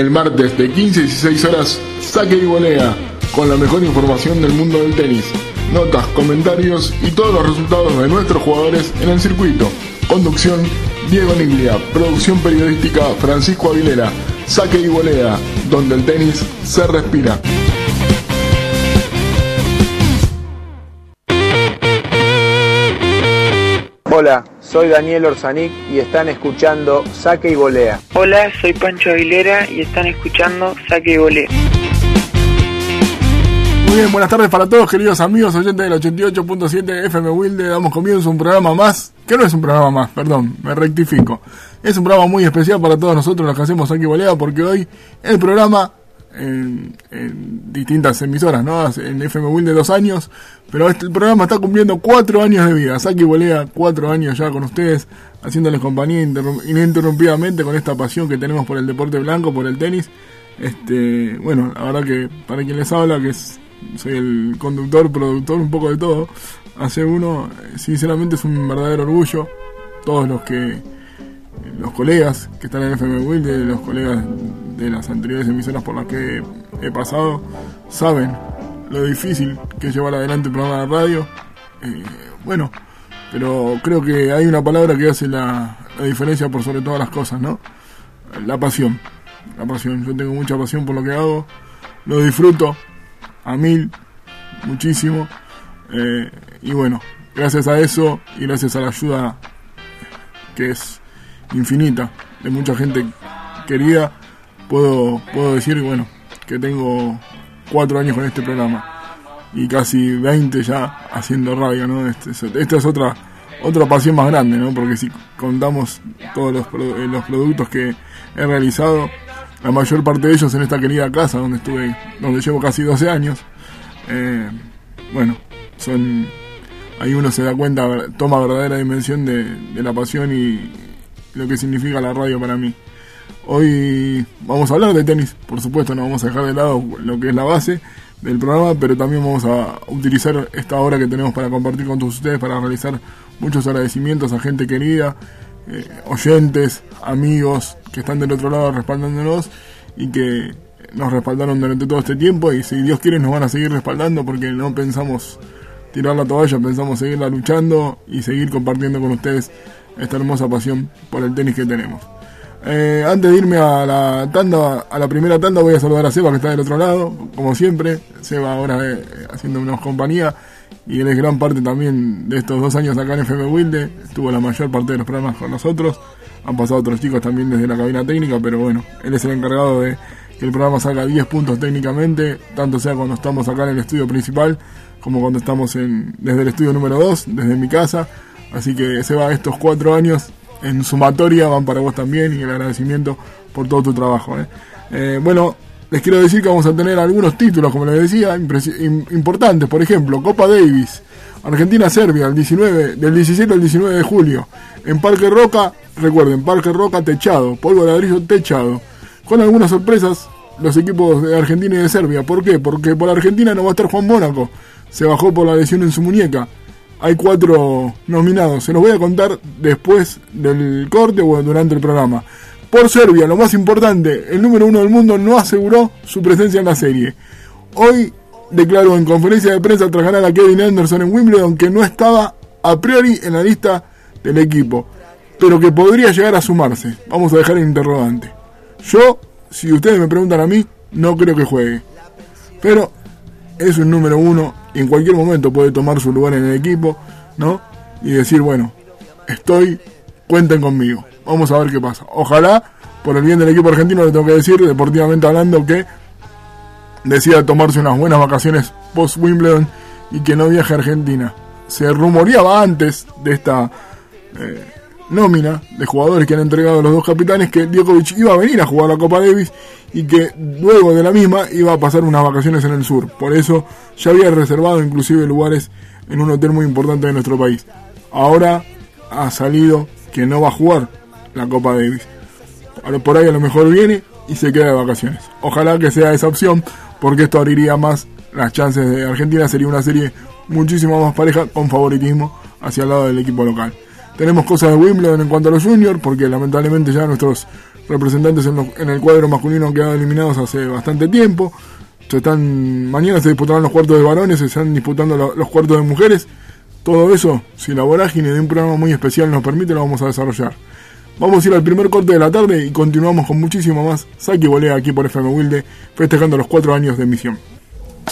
El martes de 15 y 16 horas, saque y volea, con la mejor información del mundo del tenis, notas, comentarios y todos los resultados de nuestros jugadores en el circuito. Conducción, Diego Niglia. Producción periodística, Francisco Aguilera. Saque y volea, donde el tenis se respira. Hola, soy Daniel Orsanic y están escuchando Saque y Volea. Hola, soy Pancho Aguilera y están escuchando Saque y Volea. Muy bien, buenas tardes para todos, queridos amigos oyentes del 88.7 FM Wilde. Damos comienzo a un programa más, que no es un programa más, perdón, me rectifico. Es un programa muy especial para todos nosotros los que hacemos Saque y Volea, porque hoy el programa en, distintas emisoras, ¿no? En FM Wilde dos años, pero este programa está cumpliendo cuatro años de vida. Saki Bolea, cuatro años ya con ustedes, haciéndoles compañía ininterrumpidamente con esta pasión que tenemos por el deporte blanco, por el tenis. Este, bueno, la verdad que para quien les habla, que es, soy el conductor, productor, un poco de todo, hace uno, sinceramente es un verdadero orgullo. Todos los que los colegas que están en FM los colegas de las anteriores emisoras por las que he pasado, saben lo difícil que es llevar adelante un programa de radio. Eh, bueno, pero creo que hay una palabra que hace la, diferencia por sobre todas las cosas, ¿no? La pasión. La pasión. Yo tengo mucha pasión por lo que hago. Lo disfruto a mil, muchísimo. Eh, y bueno, gracias a eso y gracias a la ayuda que es infinita de mucha gente querida, puedo, puedo decir, bueno, que tengo cuatro años con este programa y casi 20 ya haciendo radio, ¿no? Este, esta es otra otra pasión más grande, ¿no? Porque si contamos todos los, eh, los productos que he realizado, la mayor parte de ellos en esta querida casa donde estuve, donde llevo casi 12 años, eh, bueno, son ahí uno se da cuenta, toma verdadera dimensión de, de la pasión y, lo que significa la radio para mí. Hoy vamos a hablar de tenis, por supuesto, no vamos a dejar de lado lo que es la base del programa, pero también vamos a utilizar esta hora que tenemos para compartir con todos ustedes, para realizar muchos agradecimientos a gente querida, eh, oyentes, amigos que están del otro lado respaldándonos y que nos respaldaron durante todo este tiempo y si Dios quiere nos van a seguir respaldando porque no pensamos tirar la toalla, pensamos seguirla luchando y seguir compartiendo con ustedes esta hermosa pasión por el tenis que tenemos. Eh, antes de irme a la tanda, a la primera tanda, voy a saludar a Seba que está del otro lado, como siempre. Seba ahora eh, haciéndonos compañía y él es gran parte también de estos dos años acá en FM Wilde. Estuvo la mayor parte de los programas con nosotros. Han pasado otros chicos también desde la cabina técnica, pero bueno, él es el encargado de que el programa salga 10 puntos técnicamente, tanto sea cuando estamos acá en el estudio principal como cuando estamos en, desde el estudio número 2, desde mi casa. Así que se va estos cuatro años en sumatoria, van para vos también y el agradecimiento por todo tu trabajo. ¿eh? Eh, bueno, les quiero decir que vamos a tener algunos títulos, como les decía, importantes. Por ejemplo, Copa Davis, Argentina-Serbia, el 19, del 17 al 19 de julio. En Parque Roca, recuerden, Parque Roca techado, polvo de ladrillo techado. Con algunas sorpresas, los equipos de Argentina y de Serbia. ¿Por qué? Porque por Argentina no va a estar Juan Mónaco. Se bajó por la lesión en su muñeca hay cuatro nominados. Se los voy a contar después del corte o durante el programa. Por Serbia, lo más importante, el número uno del mundo no aseguró su presencia en la serie. Hoy declaró en conferencia de prensa tras ganar a Kevin Anderson en Wimbledon que no estaba a priori en la lista del equipo, pero que podría llegar a sumarse. Vamos a dejar el interrogante. Yo, si ustedes me preguntan a mí, no creo que juegue. Pero es un número uno y en cualquier momento puede tomar su lugar en el equipo, ¿no? Y decir, bueno, estoy, cuenten conmigo. Vamos a ver qué pasa. Ojalá, por el bien del equipo argentino, le tengo que decir, deportivamente hablando, que decida tomarse unas buenas vacaciones post Wimbledon y que no viaje a Argentina. Se rumoreaba antes de esta eh, nómina de jugadores que han entregado los dos capitanes que Djokovic iba a venir a jugar la Copa Davis y que luego de la misma iba a pasar unas vacaciones en el sur. Por eso ya había reservado inclusive lugares en un hotel muy importante de nuestro país. Ahora ha salido que no va a jugar la Copa Davis. Por ahí a lo mejor viene y se queda de vacaciones. Ojalá que sea esa opción porque esto abriría más las chances de Argentina. Sería una serie muchísimo más pareja con favoritismo hacia el lado del equipo local. Tenemos cosas de Wimbledon en cuanto a los juniors, porque lamentablemente ya nuestros representantes en, el cuadro masculino han quedado eliminados hace bastante tiempo. Se están, mañana se disputarán los cuartos de varones, se están disputando los cuartos de mujeres. Todo eso, si la vorágine de un programa muy especial nos permite, lo vamos a desarrollar. Vamos a ir al primer corte de la tarde y continuamos con muchísimo más. Saque volea aquí por FM Wilde, festejando los cuatro años de emisión.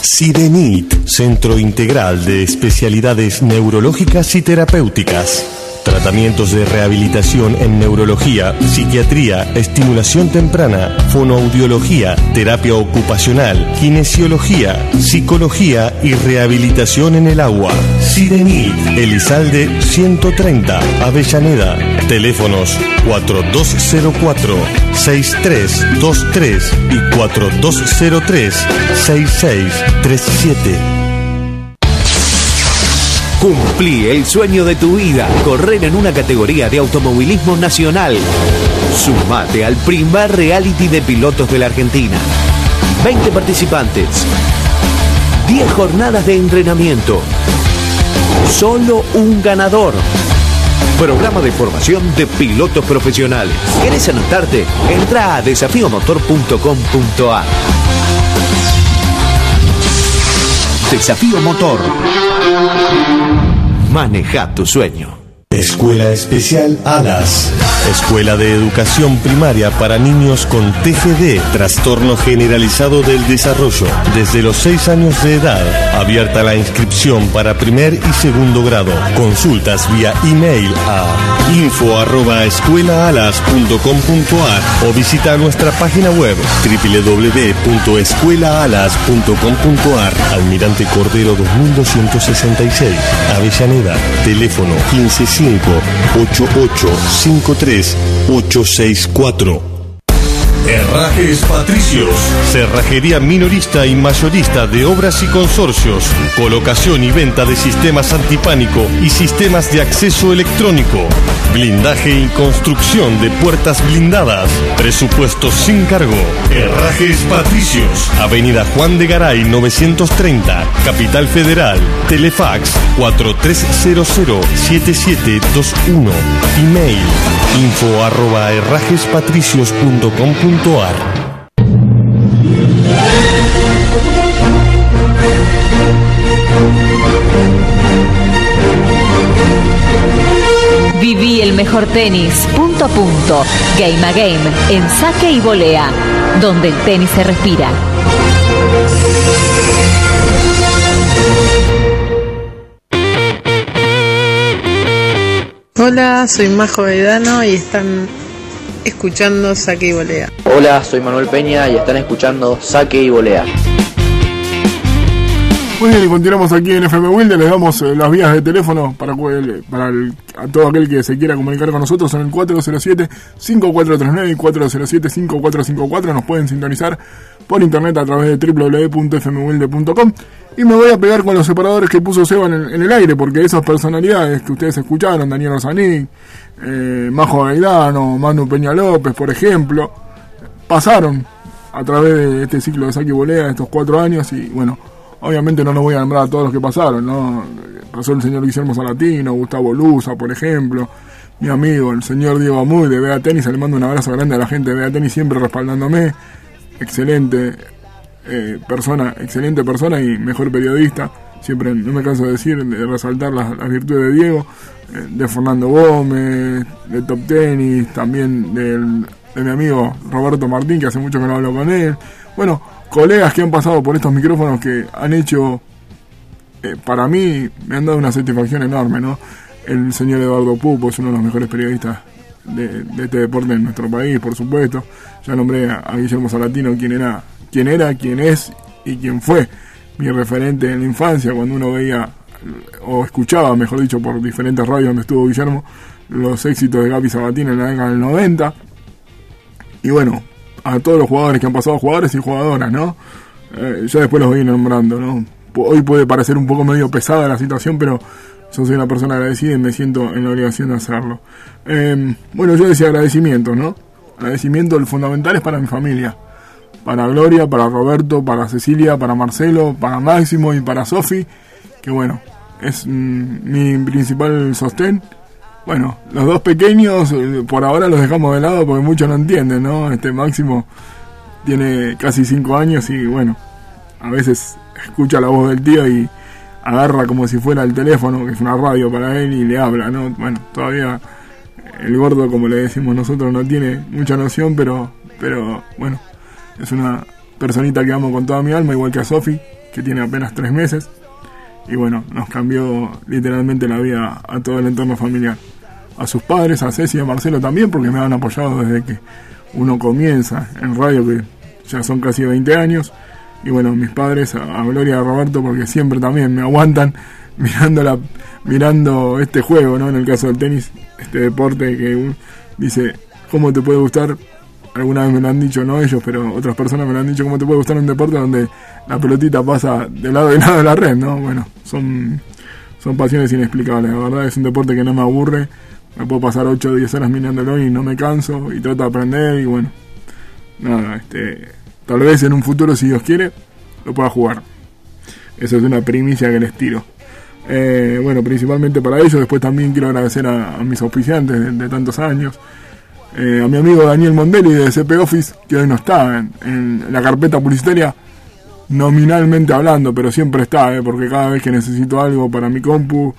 Sirenit, Centro Integral de Especialidades Neurológicas y Terapéuticas. Tratamientos de rehabilitación en neurología, psiquiatría, estimulación temprana, fonoaudiología, terapia ocupacional, kinesiología, psicología y rehabilitación en el agua. Sirenit, Elizalde 130, Avellaneda. Teléfonos 4204-6323 y 4203-6637. Cumplí el sueño de tu vida, correr en una categoría de automovilismo nacional. Sumate al primer reality de pilotos de la Argentina. 20 participantes. 10 jornadas de entrenamiento. Solo un ganador. Programa de formación de pilotos profesionales. ¿Querés anotarte? Entra a desafiomotor.com.ar. Desafío Motor. Maneja tu sueño. Escuela Especial ALAS. Escuela de Educación Primaria para niños con TGD, trastorno generalizado del desarrollo, desde los 6 años de edad. Abierta la inscripción para primer y segundo grado. Consultas vía email a info@escuelaalas.com.ar o visita nuestra página web www.escuelaalas.com.ar. Almirante Cordero 2266, Avellaneda. Teléfono 155 8853 864. Herrajes Patricios. Cerrajería minorista y mayorista de obras y consorcios. Colocación y venta de sistemas antipánico y sistemas de acceso electrónico. Blindaje y construcción de puertas blindadas. Presupuestos sin cargo. Herrajes Patricios. Avenida Juan de Garay 930. Capital Federal. Telefax 4300-7721. Email info arroba herrajespatricios.com Viví el mejor tenis, punto a punto, game a game, en saque y volea, donde el tenis se respira. Hola, soy Majo Vedano y están escuchando Saque y Volea. Hola, soy Manuel Peña y están escuchando Saque y Volea. Muy bien, y continuamos aquí en FM Wilde, les damos eh, las vías de teléfono para, para a todo aquel que se quiera comunicar con nosotros en el 407-5439 y 407-5454, nos pueden sintonizar por internet a través de www.fmwilde.com y me voy a pegar con los separadores que puso Seba en el, aire, porque esas personalidades que ustedes escucharon, Daniel Rosanic, eh, Majo Gaidano, Manu Peña López, por ejemplo, pasaron a través de este ciclo de Saki Bolea, estos cuatro años, y bueno, obviamente no los voy a nombrar a todos los que pasaron, ¿no? Pasó el señor Guillermo Salatino, Gustavo Luza, por ejemplo, mi amigo, el señor Diego Amuy de Bea Tenis, le mando un abrazo grande a la gente de Bea Tenis, siempre respaldándome, excelente eh, persona, excelente persona y mejor periodista. Siempre no me canso de decir, de resaltar las, virtudes de Diego, eh, de Fernando Gómez, de Top Tennis, también del, de mi amigo Roberto Martín, que hace mucho que no hablo con él. Bueno, colegas que han pasado por estos micrófonos que han hecho, eh, para mí, me han dado una satisfacción enorme, ¿no? El señor Eduardo Pupo es uno de los mejores periodistas de, este deporte en nuestro país, por supuesto. Ya nombré a, a Guillermo Salatino, quien era quién era, quién es y quién fue mi referente en la infancia, cuando uno veía o escuchaba, mejor dicho, por diferentes radios donde estuvo Guillermo, los éxitos de Gaby Sabatini en la década del 90. Y bueno, a todos los jugadores que han pasado, jugadores y jugadoras, ¿no? Eh, yo después los voy nombrando, ¿no? Hoy puede parecer un poco medio pesada la situación, pero yo soy una persona agradecida y me siento en la obligación de hacerlo. Eh, bueno, yo decía agradecimiento, ¿no? Agradecimiento, el fundamental es para mi familia. Para Gloria, para Roberto, para Cecilia, para Marcelo, para Máximo y para Sofi, que bueno, es mm, mi principal sostén. Bueno, los dos pequeños eh, por ahora los dejamos de lado porque muchos no entienden, ¿no? Este Máximo tiene casi 5 años y bueno, a veces escucha la voz del tío y agarra como si fuera el teléfono, que es una radio para él, y le habla, ¿no? Bueno, todavía el gordo, como le decimos nosotros, no tiene mucha noción, pero, pero bueno, es una personita que amo con toda mi alma, igual que a Sofi, que tiene apenas tres meses. Y bueno, nos cambió literalmente la vida a todo el entorno familiar. A sus padres, a Ceci y a Marcelo también, porque me han apoyado desde que uno comienza en radio, que ya son casi 20 años. Y bueno, mis padres, a Gloria y a Roberto, porque siempre también me aguantan mirando, la, mirando este juego, ¿no? En el caso del tenis, este deporte que dice, ¿cómo te puede gustar? Alguna vez me lo han dicho, no ellos, pero otras personas me lo han dicho, ¿cómo te puede gustar un deporte donde la pelotita pasa de lado y lado de la red, ¿no? Bueno, son, son pasiones inexplicables, la verdad es un deporte que no me aburre, me puedo pasar 8 o 10 horas mirándolo y no me canso y trato de aprender y bueno, nada, este, tal vez en un futuro, si Dios quiere, lo pueda jugar. Eso es una primicia que les tiro. Eh, bueno, principalmente para ellos. Después también quiero agradecer a, mis auspiciantes de, tantos años. Eh, a mi amigo Daniel Mondelli de CP Office, que hoy no está en, la carpeta publicitaria, nominalmente hablando, pero siempre está, eh, porque cada vez que necesito algo para mi compu,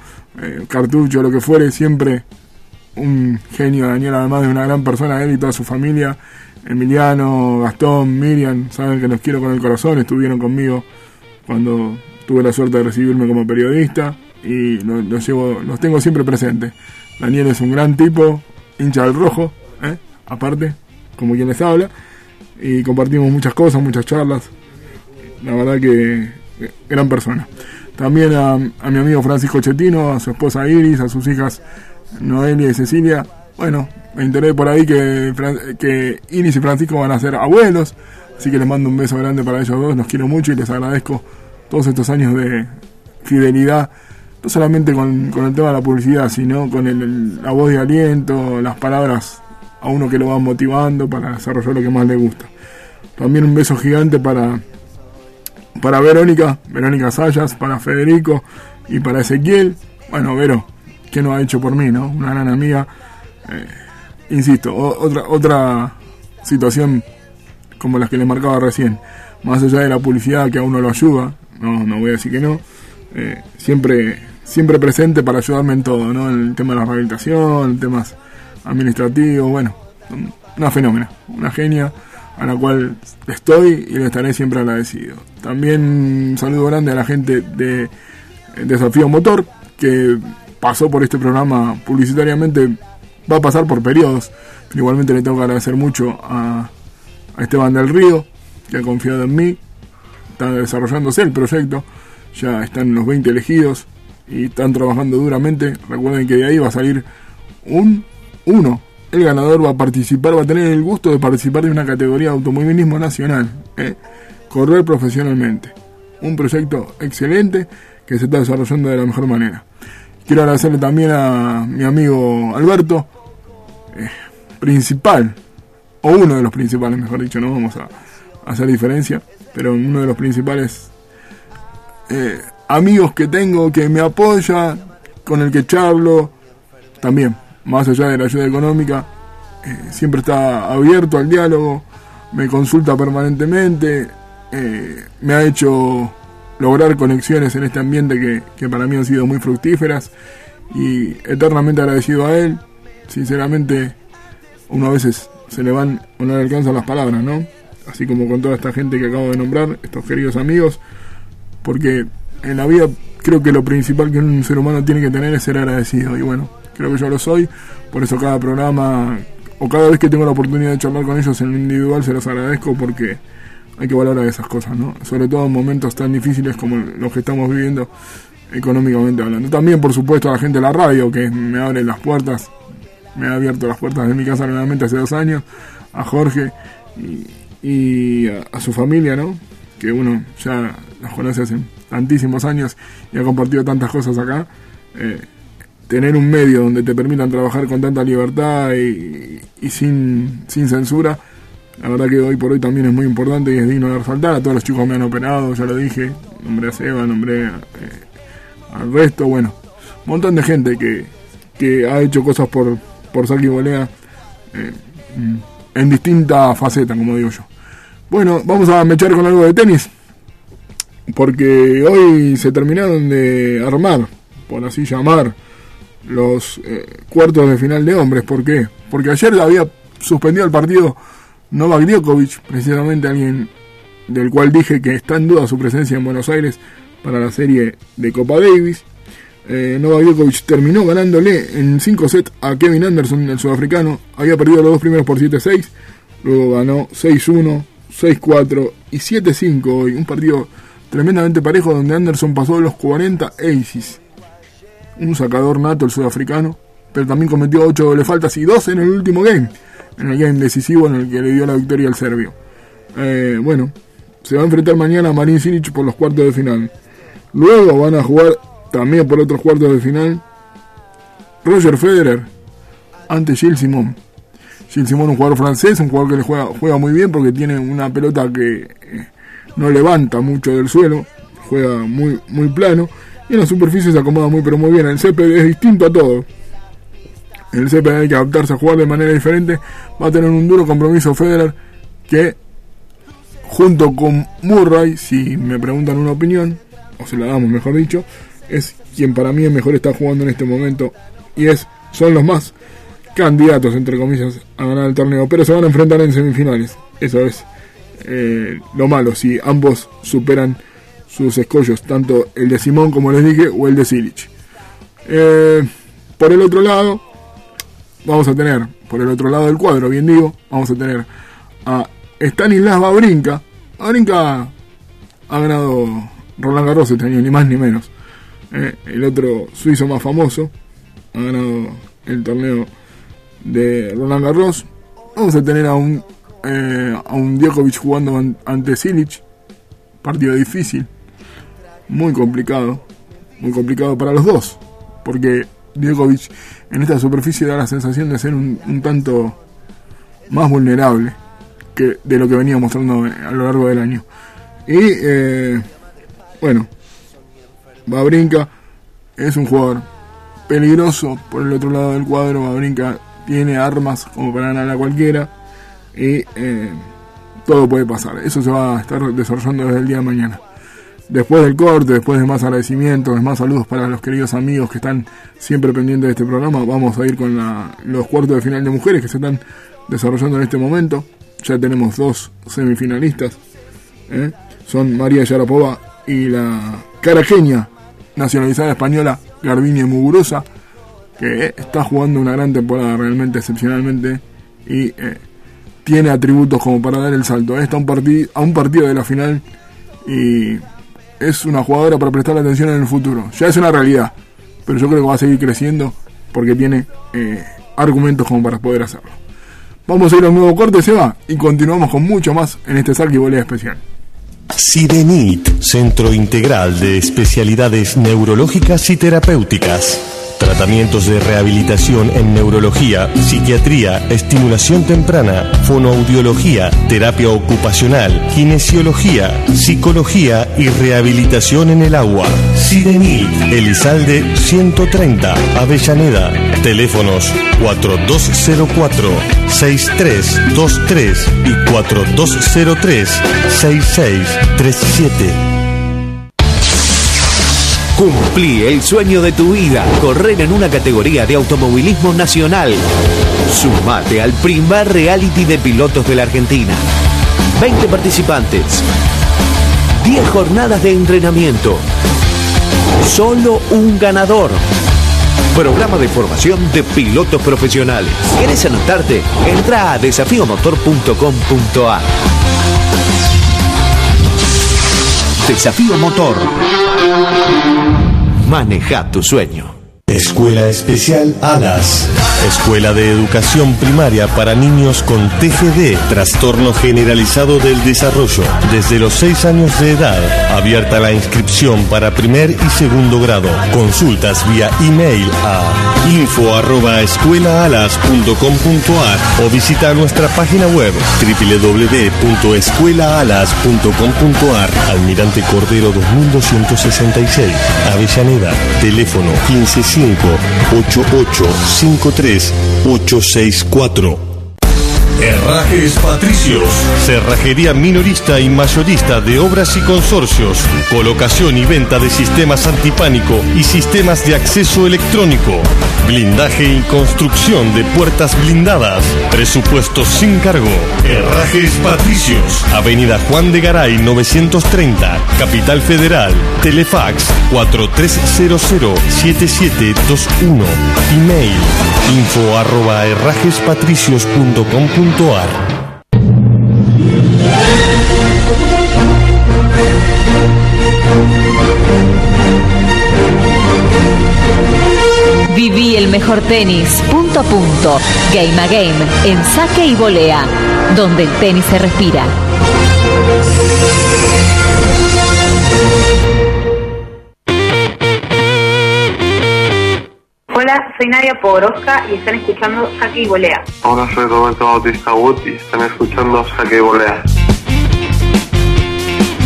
cartucho, lo que fuere, siempre un genio Daniel, además de una gran persona, él y toda su familia. Emiliano, Gastón, Miriam, saben que los quiero con el corazón, estuvieron conmigo cuando tuve la suerte de recibirme como periodista y los, llevo, los tengo siempre presentes. Daniel es un gran tipo, hincha del rojo, ¿eh? aparte, como quien les habla, y compartimos muchas cosas, muchas charlas. La verdad que gran persona. También a, a mi amigo Francisco Chetino, a su esposa Iris, a sus hijas Noelia y Cecilia. Bueno, me enteré por ahí que, que Iris y Francisco van a ser abuelos, así que les mando un beso grande para ellos dos, los quiero mucho y les agradezco todos estos años de fidelidad, no solamente con, el tema de la publicidad, sino con el, la voz de aliento, las palabras a uno que lo va motivando para desarrollar lo que más le gusta. También un beso gigante para, para Verónica, Verónica Sayas, para Federico y para Ezequiel. Bueno, Vero, que no ha hecho por mí, ¿no? Una gran amiga. Eh, insisto, otra, otra situación como las que le marcaba recién. Más allá de la publicidad que a uno lo ayuda, no, no voy a decir que no. Eh, siempre, siempre presente para ayudarme en todo, ¿no? En el tema de la rehabilitación, en temas administrativos, bueno, una fenómena, una genia a la cual estoy y le estaré siempre agradecido. También un saludo grande a la gente de Desafío Motor, que pasó por este programa publicitariamente, va a pasar por periodos, pero igualmente le tengo que agradecer mucho a, a Esteban del Río, que ha confiado en mí, está desarrollándose el proyecto, ya están los 20 elegidos y están trabajando duramente. Recuerden que de ahí va a salir un uno. El ganador va a participar, va a tener el gusto de participar de una categoría de automovilismo nacional, ¿eh? correr profesionalmente. Un proyecto excelente que se está desarrollando de la mejor manera. Quiero agradecerle también a mi amigo Alberto, eh, principal, o uno de los principales, mejor dicho, no vamos a hacer diferencia, pero uno de los principales eh, amigos que tengo que me apoya, con el que charlo, también, más allá de la ayuda económica, eh, siempre está abierto al diálogo, me consulta permanentemente, eh, me ha hecho lograr conexiones en este ambiente que, que para mí han sido muy fructíferas y eternamente agradecido a él. Sinceramente, uno a veces se le van o no le alcanzan las palabras, ¿no? así como con toda esta gente que acabo de nombrar, estos queridos amigos, porque en la vida creo que lo principal que un ser humano tiene que tener es ser agradecido, y bueno, creo que yo lo soy, por eso cada programa o cada vez que tengo la oportunidad de charlar con ellos en lo individual se los agradezco porque hay que valorar esas cosas, ¿no? Sobre todo en momentos tan difíciles como los que estamos viviendo económicamente hablando. También, por supuesto, a la gente de la radio que me abre las puertas me ha abierto las puertas de mi casa nuevamente hace dos años, a Jorge y, a, su familia, ¿no? Que uno ya los conoce hace tantísimos años y ha compartido tantas cosas acá. Eh, tener un medio donde te permitan trabajar con tanta libertad y, sin, sin censura, la verdad que hoy por hoy también es muy importante y es digno de resaltar. A todos los chicos me han operado, ya lo dije, nombré a Seba, nombré eh, al resto, bueno, un montón de gente que, que ha hecho cosas por, por Saki Bolea eh, en distintas facetas, como digo yo. Bueno, vamos a mechar con algo de tenis, porque hoy se terminaron de armar, por así llamar, los eh, cuartos de final de hombres. ¿Por qué? Porque ayer había suspendido el partido Novak Djokovic, precisamente alguien del cual dije que está en duda su presencia en Buenos Aires para la serie de Copa Davis. Eh, Novak Djokovic terminó ganándole en 5 sets a Kevin Anderson, el sudafricano. Había perdido los dos primeros por 7-6, luego ganó 6-1, 6-4 y 7-5 hoy. Un partido tremendamente parejo donde Anderson pasó los 40 aces un sacador nato el sudafricano, pero también cometió 8 doble faltas y 2 en el último game, en el game decisivo en el que le dio la victoria al serbio. Eh, bueno, se va a enfrentar mañana a Marin Cilic por los cuartos de final. Luego van a jugar también por otros cuartos de final Roger Federer ante Gilles Simon. Gilles Simon, un jugador francés, un jugador que le juega, juega muy bien porque tiene una pelota que eh, no levanta mucho del suelo, juega muy, muy plano y en la superficie se acomoda muy pero muy bien. El césped es distinto a todo. El césped hay que adaptarse a jugar de manera diferente. Va a tener un duro compromiso Federer que junto con Murray, si me preguntan una opinión, o se la damos mejor dicho, es quien para mí mejor está jugando en este momento y es son los más candidatos entre comillas a ganar el torneo, pero se van a enfrentar en semifinales. Eso es eh, lo malo si ambos superan sus escollos, tanto el de Simón, como les dije, o el de Silich. Eh, por el otro lado, vamos a tener, por el otro lado del cuadro, bien digo, vamos a tener a Stanislas Babrinka. Babrinka ha ganado Roland Garros este año, ni más ni menos. Eh, el otro suizo más famoso ha ganado el torneo de Roland Garros. Vamos a tener a un, eh, a un Djokovic jugando ante Silic. Partido difícil muy complicado, muy complicado para los dos, porque Djokovic en esta superficie da la sensación de ser un, tanto más vulnerable que de lo que venía mostrando a lo largo del año. Y eh, bueno, Babrinka es un jugador peligroso por el otro lado del cuadro. Babrinka tiene armas como para ganar a cualquiera y eh, todo puede pasar. Eso se va a estar desarrollando desde el día de mañana. Después del corte, después de más agradecimientos, de más saludos para los queridos amigos que están siempre pendientes de este programa, vamos a ir con los cuartos de final de mujeres que se están desarrollando en este momento. Ya tenemos dos semifinalistas. ¿eh? Son María Yarapova y la caraqueña nacionalizada española Garbiñe Mugurosa, que está jugando una gran temporada realmente excepcionalmente y eh, tiene atributos como para dar el salto. Está a un partido de la final y es una jugadora para prestar atención en el futuro. Ya es una realidad, pero yo creo que va a seguir creciendo porque tiene eh, argumentos como para poder hacerlo. Vamos a ir a un nuevo corte, Seba, y continuamos con mucho más en este y Volea especial. Sidenit, Centro Integral de Especialidades Neurológicas y Terapéuticas Tratamientos de rehabilitación en neurología, psiquiatría, estimulación temprana, fonoaudiología, terapia ocupacional, kinesiología, psicología y rehabilitación en el agua. Sirenil, Elizalde 130, Avellaneda. Teléfonos 4204-6323 y 4203-6637. Cumplí el sueño de tu vida, correr en una categoría de automovilismo nacional. Sumate al primer reality de pilotos de la Argentina. 20 participantes, 10 jornadas de entrenamiento, solo un ganador. Programa de formación de pilotos profesionales. ¿Quieres anotarte? Entra a desafiomotor.com.ar. Desafío Motor. Maneja tu sueño. Escuela Especial Alas. Escuela de Educación Primaria para niños con TGD, trastorno generalizado del desarrollo, desde los 6 años de edad. Abierta la inscripción para primer y segundo grado. Consultas vía email a info@escuelaalas.com.ar o visita nuestra página web www.escuelaalas.com.ar. Almirante Cordero 2266, Avellaneda, teléfono 155 8853 864. Herrajes Patricios, cerrajería minorista y mayorista de obras y consorcios, colocación y venta de sistemas antipánico y sistemas de acceso electrónico, blindaje y construcción de puertas blindadas, presupuestos sin cargo. Herrajes Patricios, Avenida Juan de Garay 930, Capital Federal, Telefax 4300-7721, email info arroba herrajespatricios.com Viví el mejor tenis, punto a punto, game a game, en saque y volea, donde el tenis se respira. Hola, soy Nadia Pogorowska y están escuchando Saque y Volea. Hola, soy Roberto Bautista Wood y están escuchando Saque y Volea.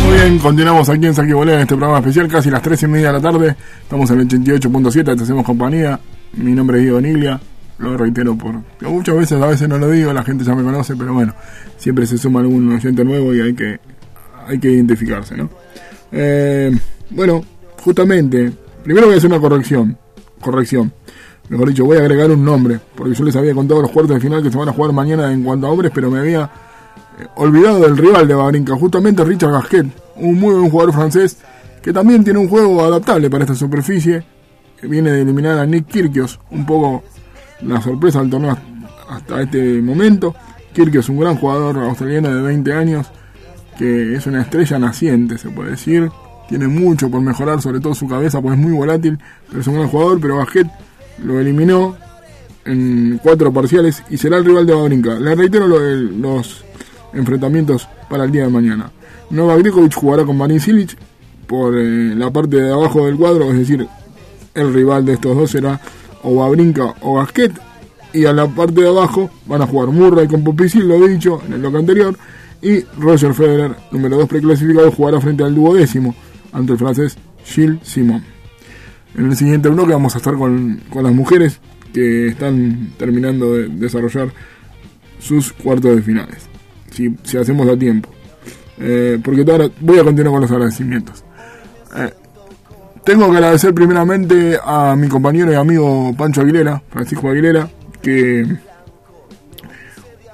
Muy bien, continuamos aquí en Saque y Volea en este programa especial, casi las 3 y media de la tarde. Estamos en el 88.7, te hacemos compañía. Mi nombre es Diego Niglia, lo reitero por. Muchas veces, a veces no lo digo, la gente ya me conoce, pero bueno, siempre se suma algún oyente nuevo y hay que, hay que identificarse, ¿no? Eh, bueno, justamente, primero voy a hacer una corrección. Corrección mejor dicho, voy a agregar un nombre, porque yo les había contado los cuartos de final que se van a jugar mañana en cuanto a hombres, pero me había eh, olvidado del rival de Babrinka, justamente Richard Gasquet, un muy buen jugador francés que también tiene un juego adaptable para esta superficie, que viene de eliminar a Nick Kirkios, un poco la sorpresa del torneo hasta este momento. Kirkios, un gran jugador australiano de 20 años, que es una estrella naciente, se puede decir. Tiene mucho por mejorar, sobre todo su cabeza, pues es muy volátil, pero es un gran jugador. Pero Gasquet lo eliminó en cuatro parciales y será el rival de Babrinka. Le reitero los enfrentamientos para el día de mañana. Novak Djokovic jugará con Marin Silic por eh, la parte de abajo del cuadro, es decir, el rival de estos dos será o Babrinka o Gasquet. Y a la parte de abajo van a jugar Murray con Popisil, lo he dicho en el bloque anterior. Y Roger Federer, número 2 preclasificado, jugará frente al duodécimo ante el francés Gilles Simon. En el siguiente bloque vamos a estar con, las mujeres que están terminando de desarrollar sus cuartos de finales. Si, si hacemos a tiempo. Eh, porque ahora voy a continuar con los agradecimientos. Eh, tengo que agradecer primeramente a mi compañero y amigo Pancho Aguilera, Francisco Aguilera, que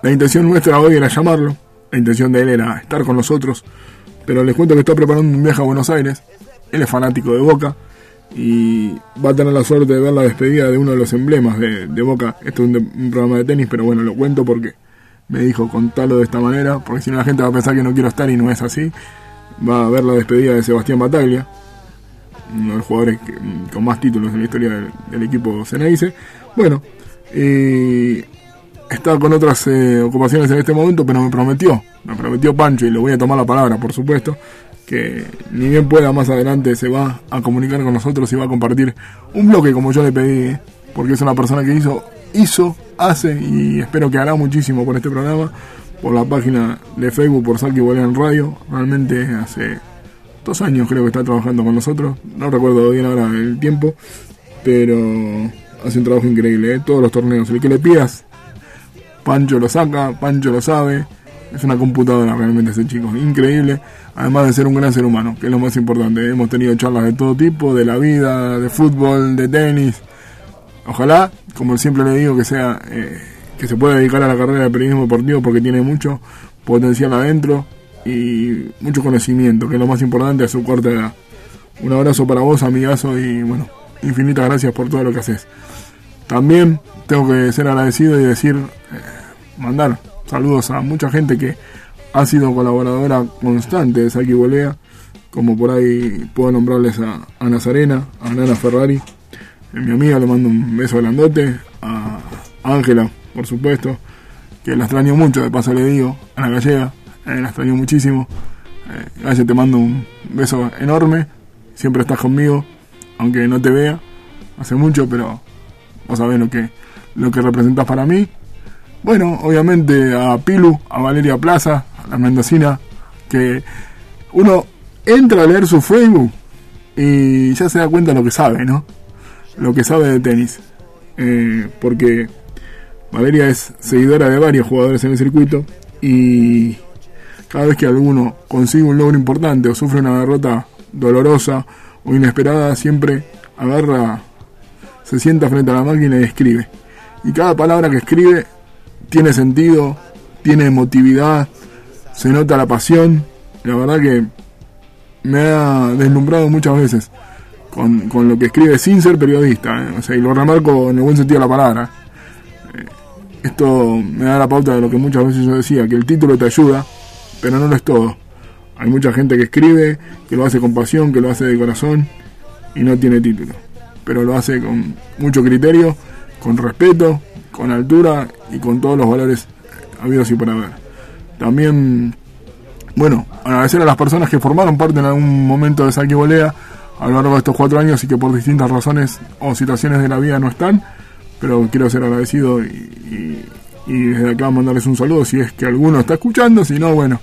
la intención nuestra hoy era llamarlo, la intención de él era estar con nosotros, pero les cuento que está preparando un viaje a Buenos Aires, él es fanático de Boca, y va a tener la suerte de ver la despedida de uno de los emblemas de, Boca. Esto es un, programa de tenis, pero bueno, lo cuento porque me dijo contarlo de esta manera, porque si no la gente va a pensar que no quiero estar y no es así. Va a ver la despedida de Sebastián Bataglia, uno de los jugadores con más títulos en la historia del, equipo Ceneice. Bueno, y está con otras eh, ocupaciones en este momento, pero me prometió, me prometió Pancho y le voy a tomar la palabra, por supuesto, que ni bien pueda más adelante se va a comunicar con nosotros y va a compartir un bloque como yo le pedí, porque es una persona que hizo, hizo, hace y espero que hará muchísimo por este programa, por la página de Facebook, por Salki en Radio. Realmente hace dos años creo que está trabajando con nosotros, no recuerdo bien ahora el tiempo, pero hace un trabajo increíble, ¿eh? todos los torneos, el que le pidas, Pancho lo saca, Pancho lo sabe es una computadora realmente ese chico, increíble, además de ser un gran ser humano, que es lo más importante. Hemos tenido charlas de todo tipo, de la vida, de fútbol, de tenis. Ojalá, como siempre le digo, que sea eh, que se pueda dedicar a la carrera de periodismo deportivo porque tiene mucho potencial adentro y mucho conocimiento, que es lo más importante a su corta edad. Un abrazo para vos, amigazo, y bueno, infinitas gracias por todo lo que haces. También tengo que ser agradecido y decir, eh, mandar Saludos a mucha gente que ha sido colaboradora constante de Saki Bolea, como por ahí puedo nombrarles a, a Nazarena, a Nana Ferrari, a mi amiga le mando un beso grandote, a Ángela, por supuesto, que la extraño mucho, de paso le digo, a la gallega, eh, la extraño muchísimo. Eh, te mando un beso enorme, siempre estás conmigo, aunque no te vea, hace mucho, pero vos sabés lo que, lo que representas para mí. Bueno, obviamente a Pilu, a Valeria Plaza, a la mendocina, que uno entra a leer su Facebook y ya se da cuenta lo que sabe, ¿no? Lo que sabe de tenis. Eh, porque Valeria es seguidora de varios jugadores en el circuito y cada vez que alguno consigue un logro importante o sufre una derrota dolorosa o inesperada, siempre agarra, se sienta frente a la máquina y escribe. Y cada palabra que escribe tiene sentido, tiene emotividad, se nota la pasión. La verdad que me ha deslumbrado muchas veces con, lo que escribe sin ser periodista. ¿eh? O sea, y lo remarco en el buen sentido de la palabra. Eh, esto me da la pauta de lo que muchas veces yo decía, que el título te ayuda, pero no lo es todo. Hay mucha gente que escribe, que lo hace con pasión, que lo hace de corazón y no tiene título. Pero lo hace con mucho criterio, con respeto, con altura y con todos los valores habidos y por haber. También, bueno, agradecer a las personas que formaron parte en algún momento de Saque Volea a lo largo de estos cuatro años y que por distintas razones o situaciones de la vida no están, pero quiero ser agradecido y, desde acá mandarles un saludo si es que alguno está escuchando, si no, bueno,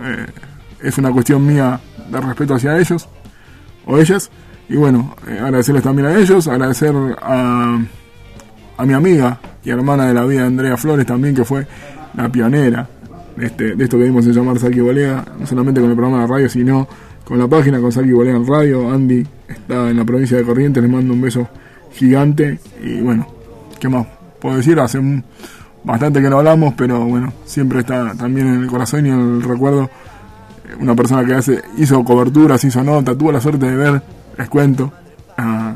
eh, es una cuestión mía de respeto hacia ellos o ellas. Y bueno, eh, agradecerles también a ellos, agradecer a, a mi amiga y hermana de la vida, Andrea Flores, también, que fue la pionera de, este, de esto que vimos en llamar Saki Bolea, no solamente con el programa de radio, sino con la página con Saki Bolea en radio. Andy está en la provincia de Corrientes, le mando un beso gigante. Y bueno, ¿qué más puedo decir? Hace bastante que no hablamos, pero bueno, siempre está también en el corazón y en el recuerdo. Una persona que hace, hizo coberturas, hizo nota, tuvo la suerte de ver, les cuento, a,